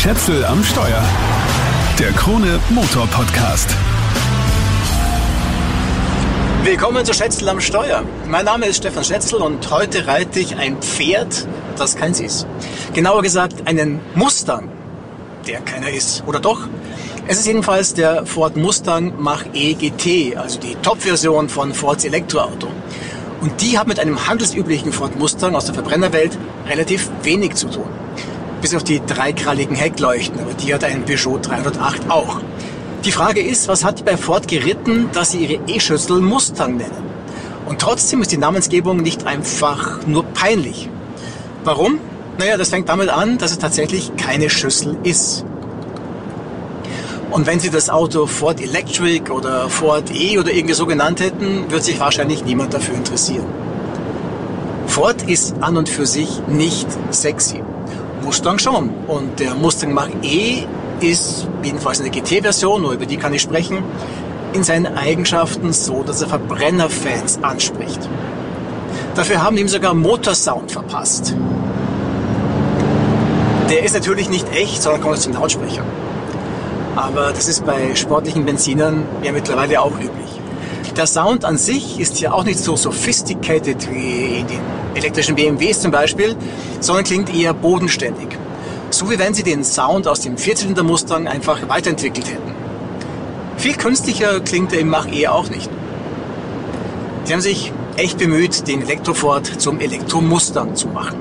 Schätzel am Steuer. Der Krone Motor Podcast. Willkommen zu Schätzel am Steuer. Mein Name ist Stefan Schätzel und heute reite ich ein Pferd, das keins ist. Genauer gesagt einen Mustang, der keiner ist. Oder doch? Es ist jedenfalls der Ford Mustang Mach-E GT, also die Top-Version von Fords Elektroauto. Und die hat mit einem handelsüblichen Ford Mustang aus der Verbrennerwelt relativ wenig zu tun. Bis auf die dreikralligen Heckleuchten, aber die hat ein Peugeot 308 auch. Die Frage ist, was hat die bei Ford geritten, dass sie ihre E-Schüssel Mustang nennen? Und trotzdem ist die Namensgebung nicht einfach nur peinlich. Warum? Naja, das fängt damit an, dass es tatsächlich keine Schüssel ist. Und wenn Sie das Auto Ford Electric oder Ford E oder irgendwie so genannt hätten, wird sich wahrscheinlich niemand dafür interessieren. Ford ist an und für sich nicht sexy. Mustang schon. Und der Mustang Mach-E ist, jedenfalls in der GT-Version, nur über die kann ich sprechen, in seinen Eigenschaften so, dass er Verbrennerfans anspricht. Dafür haben ihm sogar Motorsound verpasst. Der ist natürlich nicht echt, sondern kommt aus dem Lautsprecher. Aber das ist bei sportlichen Benzinern ja mittlerweile auch üblich. Der Sound an sich ist hier auch nicht so sophisticated wie in den elektrischen BMWs zum Beispiel, sondern klingt eher bodenständig. So wie wenn sie den Sound aus dem Vierzylinder Mustang einfach weiterentwickelt hätten. Viel künstlicher klingt er im Mach-E auch nicht. Sie haben sich echt bemüht, den Elektroford zum Elektromustang zu machen.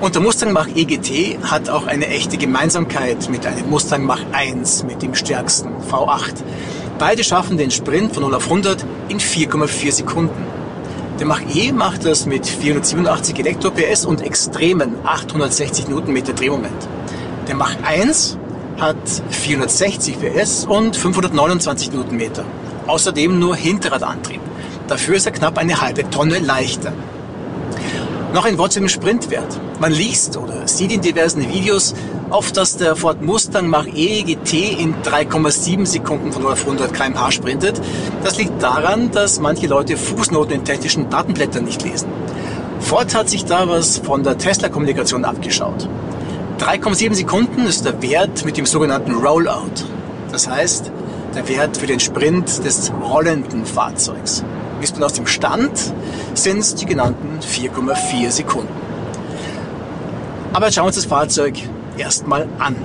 Und der Mustang Mach EGT hat auch eine echte Gemeinsamkeit mit einem Mustang Mach 1 mit dem stärksten V8. Beide schaffen den Sprint von 0 auf 100 in 4,4 Sekunden. Der Mach E macht das mit 487 Elektro-PS und extremen 860 Newtonmeter Drehmoment. Der Mach 1 hat 460 PS und 529 Newtonmeter. Außerdem nur Hinterradantrieb. Dafür ist er knapp eine halbe Tonne leichter. Noch ein Wort zum Sprintwert. Man liest oder sieht in diversen Videos oft, dass der Ford Mustang Mach-E GT in 3,7 Sekunden von 0 auf 100 km/h sprintet. Das liegt daran, dass manche Leute Fußnoten in technischen Datenblättern nicht lesen. Ford hat sich da was von der Tesla-Kommunikation abgeschaut. 3,7 Sekunden ist der Wert mit dem sogenannten Rollout. Das heißt, der Wert für den Sprint des rollenden Fahrzeugs. Misst man aus dem Stand, sind es die genannten 4,4 Sekunden. Aber jetzt schauen wir uns das Fahrzeug erstmal an.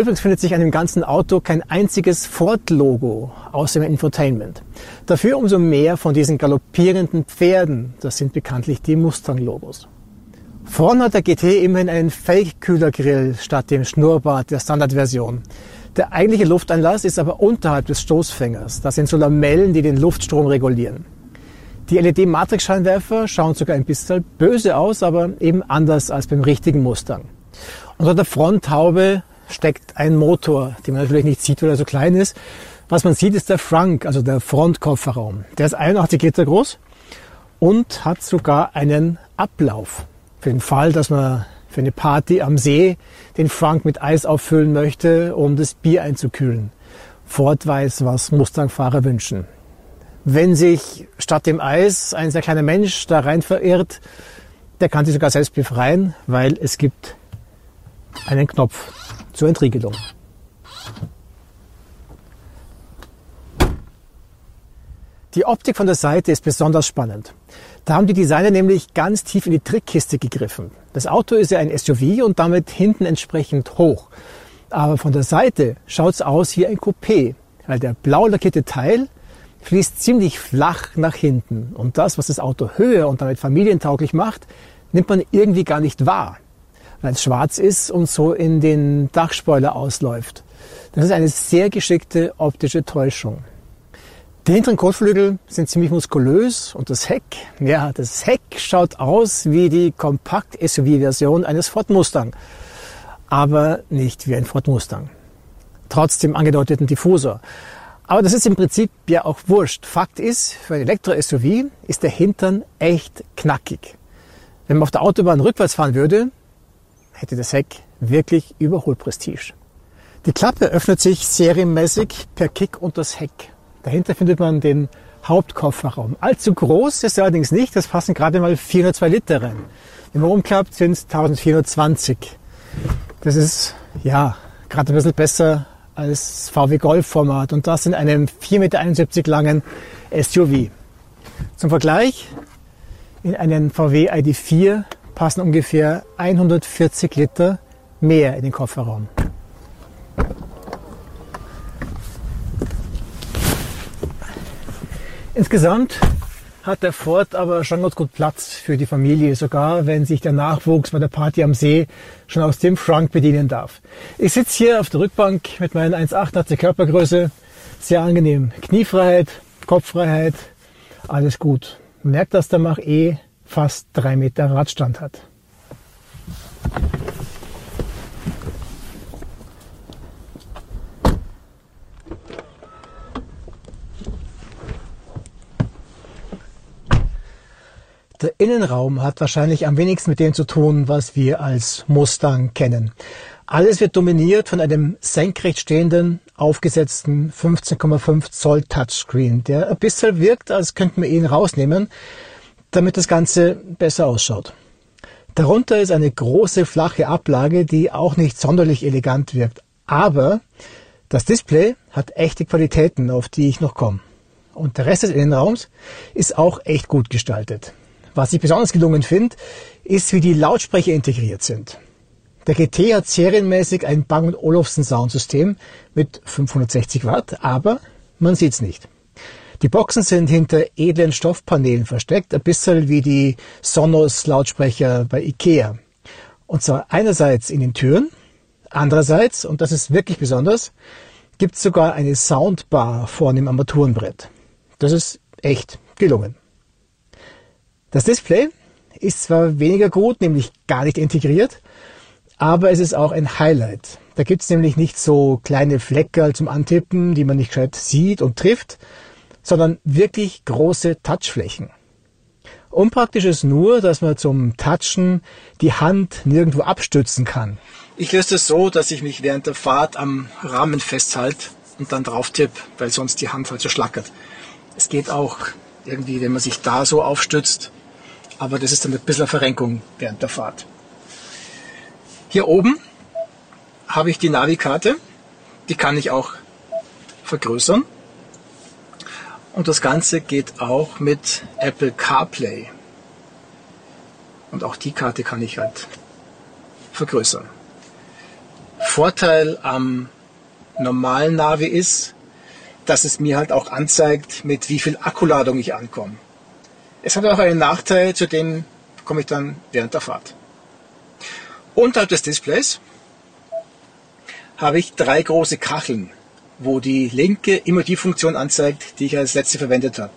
Übrigens findet sich an dem ganzen Auto kein einziges Ford-Logo außer dem Infotainment. Dafür umso mehr von diesen galoppierenden Pferden. Das sind bekanntlich die Mustang-Logos. Vorne hat der GT immerhin einen Fake-Kühlergrill statt dem Schnurrbart der Standardversion. Der eigentliche Lufteinlass ist aber unterhalb des Stoßfängers. Das sind so Lamellen, die den Luftstrom regulieren. Die LED-Matrix-Scheinwerfer schauen sogar ein bisschen böse aus, aber eben anders als beim richtigen Mustang. Unter der Fronthaube steckt ein Motor, den man natürlich nicht sieht, weil er so klein ist. Was man sieht, ist der Frunk, also der Frontkofferraum. Der ist 81 Liter groß und hat sogar einen Ablauf. Für den Fall, dass man für eine Party am See den Frank mit Eis auffüllen möchte, um das Bier einzukühlen. Ford weiß, was Mustang-Fahrer wünschen. Wenn sich statt dem Eis ein sehr kleiner Mensch da rein verirrt, der kann sich sogar selbst befreien, weil es gibt einen Knopf zur Entriegelung. Die Optik von der Seite ist besonders spannend. Da haben die Designer nämlich ganz tief in die Trickkiste gegriffen. Das Auto ist ja ein SUV und damit hinten entsprechend hoch. Aber von der Seite schaut's aus wie ein Coupé, weil der blau lackierte Teil fließt ziemlich flach nach hinten. Und das, was das Auto höher und damit familientauglich macht, nimmt man irgendwie gar nicht wahr, weil es schwarz ist und so in den Dachspoiler ausläuft. Das ist eine sehr geschickte optische Täuschung. Die hinteren Kotflügel sind ziemlich muskulös und das Heck, ja, das Heck schaut aus wie die Kompakt-SUV-Version eines Ford Mustang, aber nicht wie ein Ford Mustang. Trotz dem angedeuteten Diffusor. Aber das ist im Prinzip ja auch wurscht. Fakt ist, für ein Elektro-SUV ist der Hintern echt knackig. Wenn man auf der Autobahn rückwärts fahren würde, hätte das Heck wirklich Überholprestige. Die Klappe öffnet sich serienmäßig per Kick und das Heck. Dahinter findet man den Hauptkofferraum. Allzu groß ist er allerdings nicht, das passen gerade mal 402 Liter rein. Wenn man umklappt, sind es 1420. Das ist, ja, gerade ein bisschen besser als VW Golf Format und das in einem 4,71 Meter langen SUV. Zum Vergleich, in einen VW ID4 passen ungefähr 140 Liter mehr in den Kofferraum. Insgesamt hat der Ford aber schon ganz gut Platz für die Familie, sogar wenn sich der Nachwuchs bei der Party am See schon aus dem Frunk bedienen darf. Ich sitze hier auf der Rückbank mit meinen 1,88 Körpergröße, sehr angenehm. Kniefreiheit, Kopffreiheit, alles gut. Merkt, dass der Mach E fast drei Meter Radstand hat. Der Innenraum hat wahrscheinlich am wenigsten mit dem zu tun, was wir als Mustang kennen. Alles wird dominiert von einem senkrecht stehenden, aufgesetzten 15,5 Zoll Touchscreen, der ein bisschen wirkt, als könnten wir ihn rausnehmen, damit das Ganze besser ausschaut. Darunter ist eine große flache Ablage, die auch nicht sonderlich elegant wirkt. Aber das Display hat echte Qualitäten, auf die ich noch komme. Und der Rest des Innenraums ist auch echt gut gestaltet. Was ich besonders gelungen finde, ist, wie die Lautsprecher integriert sind. Der GT hat serienmäßig ein Bang Olufsen Soundsystem mit 560 Watt, aber man sieht's nicht. Die Boxen sind hinter edlen Stoffpanelen versteckt, ein bisschen wie die Sonos Lautsprecher bei Ikea. Und zwar einerseits in den Türen, andererseits, und das ist wirklich besonders, gibt's sogar eine Soundbar vorne im Armaturenbrett. Das ist echt gelungen. Das Display ist zwar weniger gut, nämlich gar nicht integriert, aber es ist auch ein Highlight. Da gibt's nämlich nicht so kleine Fleckerl zum Antippen, die man nicht gescheit sieht und trifft, sondern wirklich große Touchflächen. Unpraktisch ist nur, dass man zum Touchen die Hand nirgendwo abstützen kann. Ich löse es so, dass ich mich während der Fahrt am Rahmen festhalte und dann drauf tippe, weil sonst die Hand halt so schlackert. Es geht auch irgendwie, wenn man sich da so aufstützt, aber das ist dann ein bisschen eine Verrenkung während der Fahrt. Hier oben habe ich die Navikarte, die kann ich auch vergrößern. Und das Ganze geht auch mit Apple CarPlay. Und auch die Karte kann ich halt vergrößern. Vorteil am normalen Navi ist, dass es mir halt auch anzeigt, mit wie viel Akkuladung ich ankomme. Es hat auch einen Nachteil, zu dem komme ich dann während der Fahrt. Unterhalb des Displays habe ich drei große Kacheln, wo die linke immer die Funktion anzeigt, die ich als letzte verwendet habe.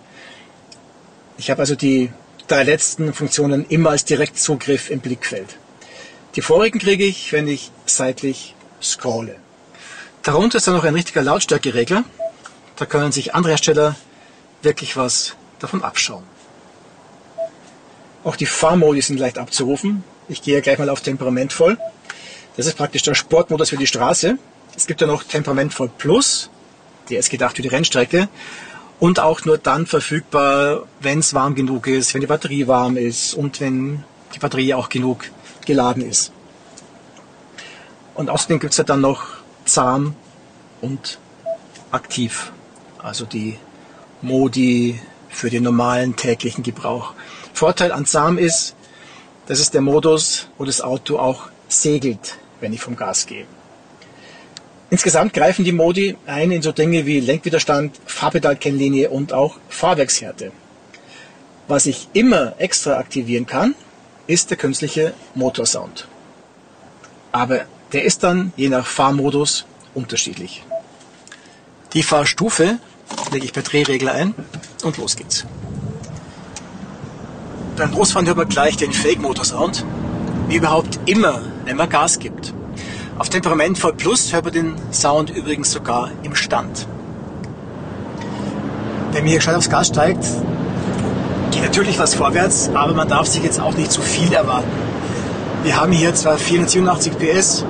Ich habe also die drei letzten Funktionen immer als Direktzugriff im Blickfeld. Die vorigen kriege ich, wenn ich seitlich scrolle. Darunter ist dann noch ein richtiger Lautstärkeregler. Da können sich andere Hersteller wirklich was davon abschauen. Auch die Fahrmodi sind leicht abzurufen. Ich gehe gleich mal auf temperamentvoll. Das ist praktisch der Sportmodus für die Straße. Es gibt ja noch temperamentvoll Plus. Der ist gedacht für die Rennstrecke. Und auch nur dann verfügbar, wenn es warm genug ist, wenn die Batterie warm ist und wenn die Batterie auch genug geladen ist. Und außerdem gibt es ja dann noch zahm und aktiv. Also die Modi für den normalen täglichen Gebrauch. Vorteil an SAM ist, das ist der Modus, wo das Auto auch segelt, wenn ich vom Gas gehe. Insgesamt greifen die Modi ein in so Dinge wie Lenkwiderstand, Fahrpedalkennlinie und auch Fahrwerkshärte. Was ich immer extra aktivieren kann, ist der künstliche Motorsound. Aber der ist dann je nach Fahrmodus unterschiedlich. Die Fahrstufe lege ich per Drehregler ein und los geht's. Beim Großfahren hört man gleich den Fake-Motor-Sound, wie überhaupt immer, wenn man Gas gibt. Auf Temperamentvoll Plus hört man den Sound übrigens sogar im Stand. Wenn man hier gescheit aufs Gas steigt, geht natürlich was vorwärts, aber man darf sich jetzt auch nicht zu viel erwarten. Wir haben hier zwar 487 PS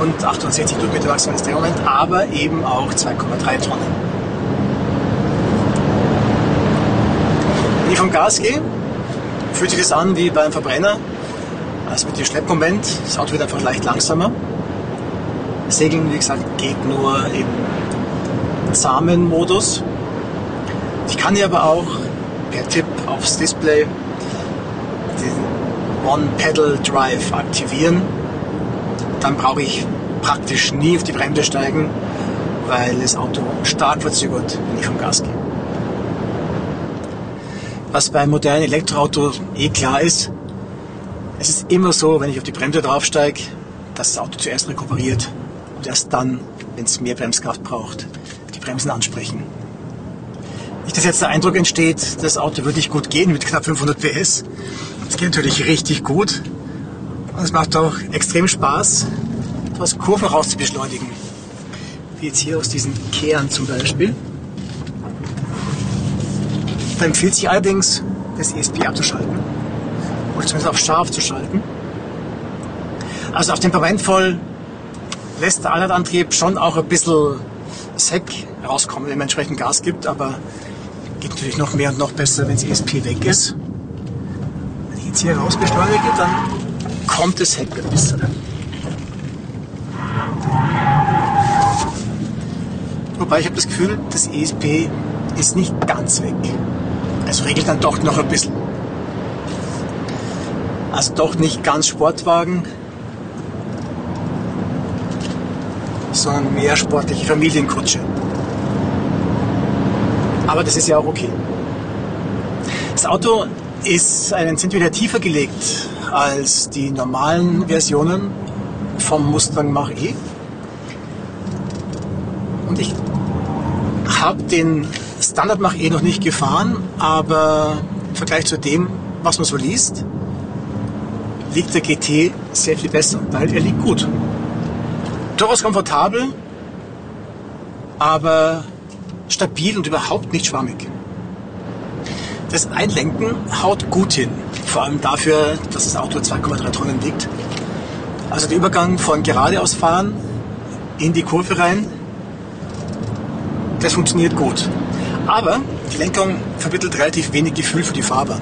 und 68 Newtonmeter maximales Drehmoment, aber eben auch 2,3 Tonnen. ich vom Gas gehe, fühlt sich das an wie beim Verbrenner. Also mit dem Schleppmoment, das Auto wird einfach leicht langsamer. Segeln, wie gesagt, geht nur im zahmen Modus. Ich kann hier aber auch per Tipp aufs Display den One-Pedal-Drive aktivieren. Dann brauche ich praktisch nie auf die Bremse steigen, weil das Auto stark verzögert, wenn ich vom Gas gehe. Was bei modernen Elektroautos eh klar ist, es ist immer so, wenn ich auf die Bremse draufsteige, dass das Auto zuerst rekuperiert und erst dann, wenn es mehr Bremskraft braucht, die Bremsen ansprechen. Nicht, dass jetzt der Eindruck entsteht, das Auto würde nicht gut gehen mit knapp 500 PS. Es geht natürlich richtig gut. Und es macht auch extrem Spaß, etwas Kurven raus zu beschleunigen. Wie jetzt hier aus diesen Kehren zum Beispiel. Da empfiehlt sich allerdings, das ESP abzuschalten. Oder zumindest auf scharf zu schalten. Also auf Temperamentvoll lässt der Allradantrieb schon auch ein bisschen Heck rauskommen, wenn man entsprechend Gas gibt, aber geht natürlich noch mehr und noch besser, wenn das ESP weg ist. Wenn ich jetzt hier raus beschleunige, dann kommt das Heck ein bisschen. Wobei ich habe das Gefühl, das ESP ist nicht ganz weg. Also regelt dann doch noch ein bisschen. Also doch nicht ganz Sportwagen, sondern mehr sportliche Familienkutsche. Aber das ist ja auch okay. Das Auto ist einen Zentimeter tiefer gelegt als die normalen Versionen vom Mustang Mach-E. Und ich habe den Standard Mach-E noch nicht gefahren, aber im Vergleich zu dem, was man so liest, liegt der GT sehr viel besser, weil er liegt gut durchaus komfortabel, aber stabil und überhaupt nicht schwammig. Das Einlenken haut gut hin, vor allem dafür, dass das Auto 2,3 Tonnen wiegt. Also der Übergang von geradeaus fahren in die Kurve rein, das funktioniert gut. Aber die Lenkung vermittelt relativ wenig Gefühl für die Fahrbahn.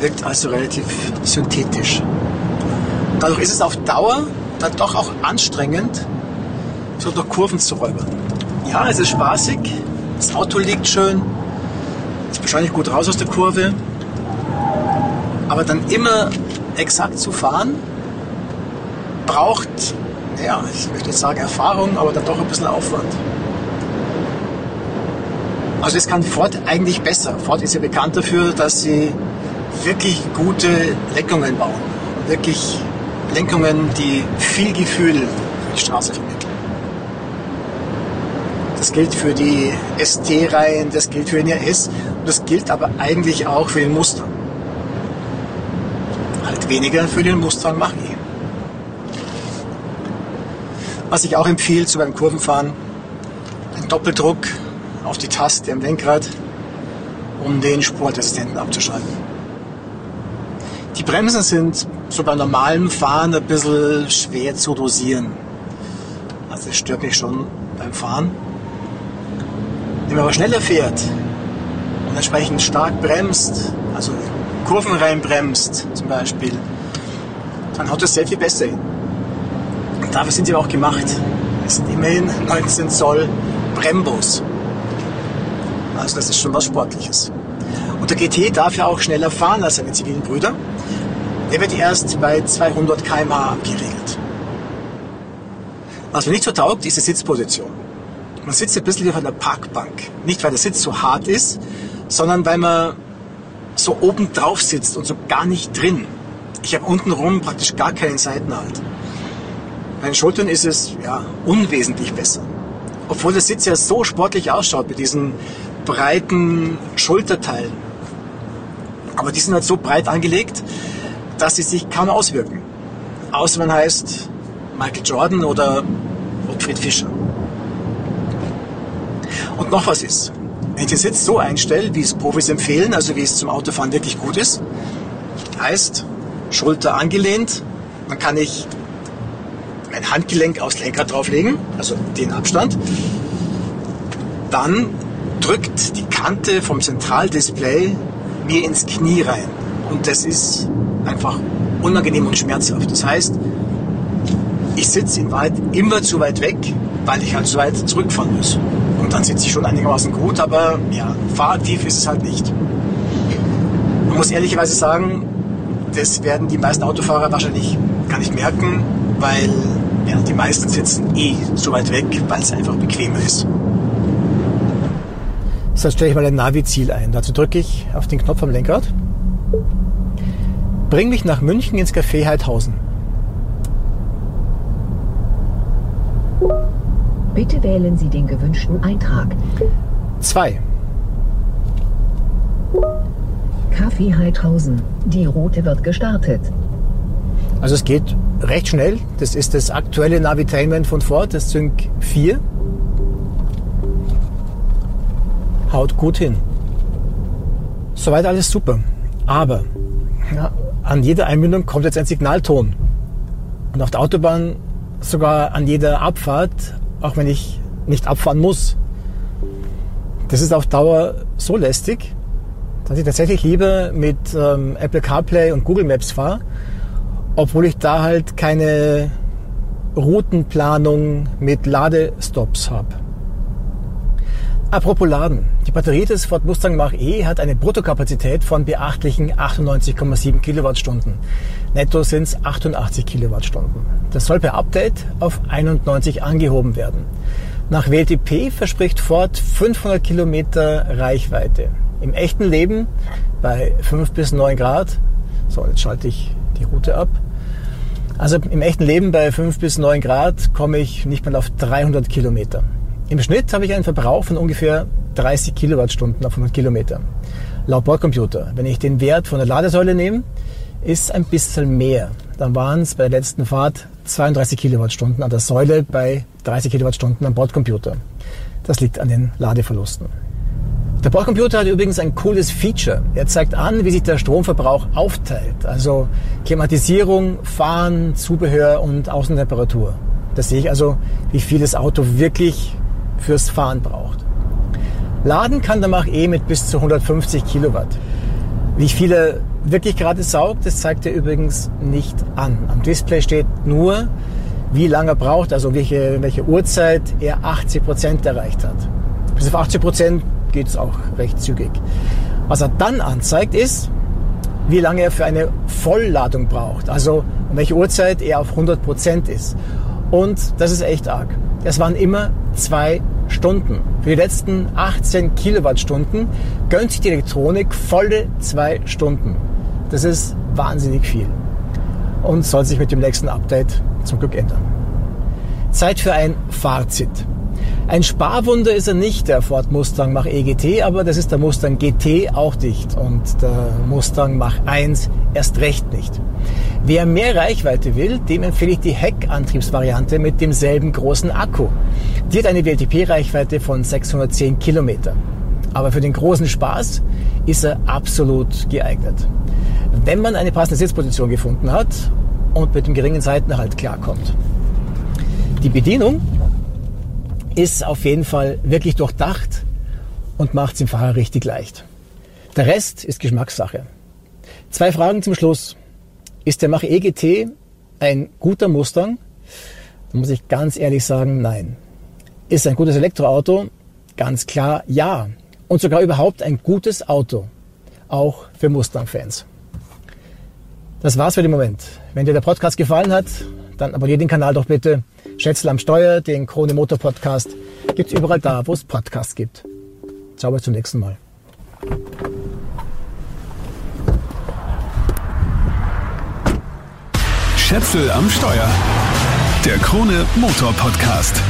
Wirkt also relativ synthetisch. Dadurch ist es auf Dauer dann doch auch anstrengend, so durch Kurven zu räubern. Ja, es ist spaßig, das Auto liegt schön, ist wahrscheinlich gut raus aus der Kurve, aber dann immer exakt zu fahren, braucht, ja, ich möchte nicht sagen Erfahrung, aber dann doch ein bisschen Aufwand. Also das kann Ford eigentlich besser. Ford ist ja bekannt dafür, dass sie wirklich gute Lenkungen bauen. Wirklich Lenkungen, die viel Gefühl für die Straße vermitteln. Das gilt für die ST-Reihen, das gilt für den RS und das gilt aber eigentlich auch für den Mustang. Halt weniger für den Mustang Mach-E. Was ich auch empfehle zu beim Kurvenfahren, ein Doppeldruck auf die Taste am Lenkrad, um den Sportassistenten abzuschalten. Die Bremsen sind so beim normalen Fahren ein bisschen schwer zu dosieren. Also das stört mich schon beim Fahren. Wenn man aber schneller fährt und entsprechend stark bremst, also Kurven reinbremst zum Beispiel, dann haut das sehr viel besser hin. Und dafür sind sie auch gemacht. Es sind immerhin 19 Zoll Brembos. Also das ist schon was Sportliches. Und der GT darf ja auch schneller fahren als seine zivilen Brüder. Der wird erst bei 200 km/h abgeregelt. Was mir nicht so taugt, ist die Sitzposition. Man sitzt ein bisschen wie auf einer Parkbank. Nicht, weil der Sitz so hart ist, sondern weil man so oben drauf sitzt und so gar nicht drin. Ich habe unten rum praktisch gar keinen Seitenhalt. Bei den Schultern ist es ja unwesentlich besser. Obwohl der Sitz ja so sportlich ausschaut mit diesen breiten Schulterteilen. Aber die sind halt so breit angelegt, dass sie sich kaum auswirken. Außer man heißt Michael Jordan oder Ottfried Fischer. Und noch was ist. Wenn ich den Sitz so einstelle, wie es Profis empfehlen, also wie es zum Autofahren wirklich gut ist, heißt Schulter angelehnt, dann kann ich mein Handgelenk aufs Lenkrad drauflegen, also den Abstand. Dann drückt die Kante vom Zentraldisplay mir ins Knie rein. Und das ist einfach unangenehm und schmerzhaft. Das heißt, ich sitze in Wahrheit immer zu weit weg, weil ich halt so weit zurückfahren muss. Und dann sitze ich schon einigermaßen gut, aber ja, fahraktiv ist es halt nicht. Man muss ehrlicherweise sagen, das werden die meisten Autofahrer wahrscheinlich gar nicht merken, weil ja, die meisten sitzen eh so weit weg, weil es einfach bequemer ist. So, jetzt stelle ich mal ein Navi-Ziel ein. Dazu drücke ich auf den Knopf am Lenkrad. Bring mich nach München ins Café Heidhausen. Bitte wählen Sie den gewünschten Eintrag. 2. Kaffee Heidhausen. Die Route wird gestartet. Also es geht recht schnell. Das ist das aktuelle Navitainment von Ford, das Sync 4. Haut gut hin. Soweit alles super. Aber ja, an jeder Einbindung kommt jetzt ein Signalton. Und auf der Autobahn sogar an jeder Abfahrt auch wenn ich nicht abfahren muss. Das ist auf Dauer so lästig, dass ich tatsächlich lieber mit ähm, Apple CarPlay und Google Maps fahre, obwohl ich da halt keine Routenplanung mit Ladestops habe. Apropos Laden. Die Batterie des Ford Mustang Mach-E hat eine Bruttokapazität von beachtlichen 98,7 Kilowattstunden. Netto sind es 88 Kilowattstunden. Das soll per Update auf 91 angehoben werden. Nach WLTP verspricht Ford 500 Kilometer Reichweite. Im echten Leben bei 5 bis 9 Grad. So, jetzt schalte ich die Route ab. Also im echten Leben bei 5 bis 9 Grad komme ich nicht mal auf 300 Kilometer. Im Schnitt habe ich einen Verbrauch von ungefähr 30 Kilowattstunden auf 100 Kilometer. Laut Bordcomputer. Wenn ich den Wert von der Ladesäule nehme, ist ein bisschen mehr. Dann waren es bei der letzten Fahrt 32 Kilowattstunden an der Säule bei 30 Kilowattstunden am Bordcomputer. Das liegt an den Ladeverlusten. Der Bordcomputer hat übrigens ein cooles Feature. Er zeigt an, wie sich der Stromverbrauch aufteilt. Also Klimatisierung, Fahren, Zubehör und Außentemperatur. Da sehe ich also, wie viel das Auto wirklich fürs Fahren braucht. Laden kann der Mach-E mit bis zu 150 Kilowatt. Wie viel er wirklich gerade saugt, das zeigt er übrigens nicht an. Am Display steht nur, wie lange er braucht, also welche, welche Uhrzeit er 80 Prozent erreicht hat. Bis auf 80 Prozent geht es auch recht zügig. Was er dann anzeigt ist, wie lange er für eine Vollladung braucht, also um welche Uhrzeit er auf 100 Prozent ist. Und das ist echt arg. Es waren immer zwei Stunden. Für die letzten 18 Kilowattstunden gönnt sich die Elektronik volle zwei Stunden. Das ist wahnsinnig viel und soll sich mit dem nächsten Update zum Glück ändern. Zeit für ein Fazit. Ein Sparwunder ist er nicht, der Ford Mustang Mach EGT, aber das ist der Mustang GT auch nicht und der Mustang Mach 1 erst recht nicht. Wer mehr Reichweite will, dem empfehle ich die Heckantriebsvariante mit demselben großen Akku. Die hat eine WLTP-Reichweite von 610 Kilometer. Aber für den großen Spaß ist er absolut geeignet. Wenn man eine passende Sitzposition gefunden hat und mit dem geringen Seitenerhalt klarkommt. Die Bedienung ist auf jeden Fall wirklich durchdacht und macht es dem Fahrer richtig leicht. Der Rest ist Geschmackssache. Zwei Fragen zum Schluss. Ist der Mach EGT ein guter Mustang? Da muss ich ganz ehrlich sagen, nein. Ist ein gutes Elektroauto? Ganz klar ja. Und sogar überhaupt ein gutes Auto. Auch für Mustang-Fans. Das war's für den Moment. Wenn dir der Podcast gefallen hat, dann abonniere den Kanal doch bitte. Schätzel am Steuer, den Krone Motor Podcast, gibt's überall da, wo es Podcasts gibt. Ciao, bis zum nächsten Mal. Schätzel am Steuer. Der Krone Motor Podcast.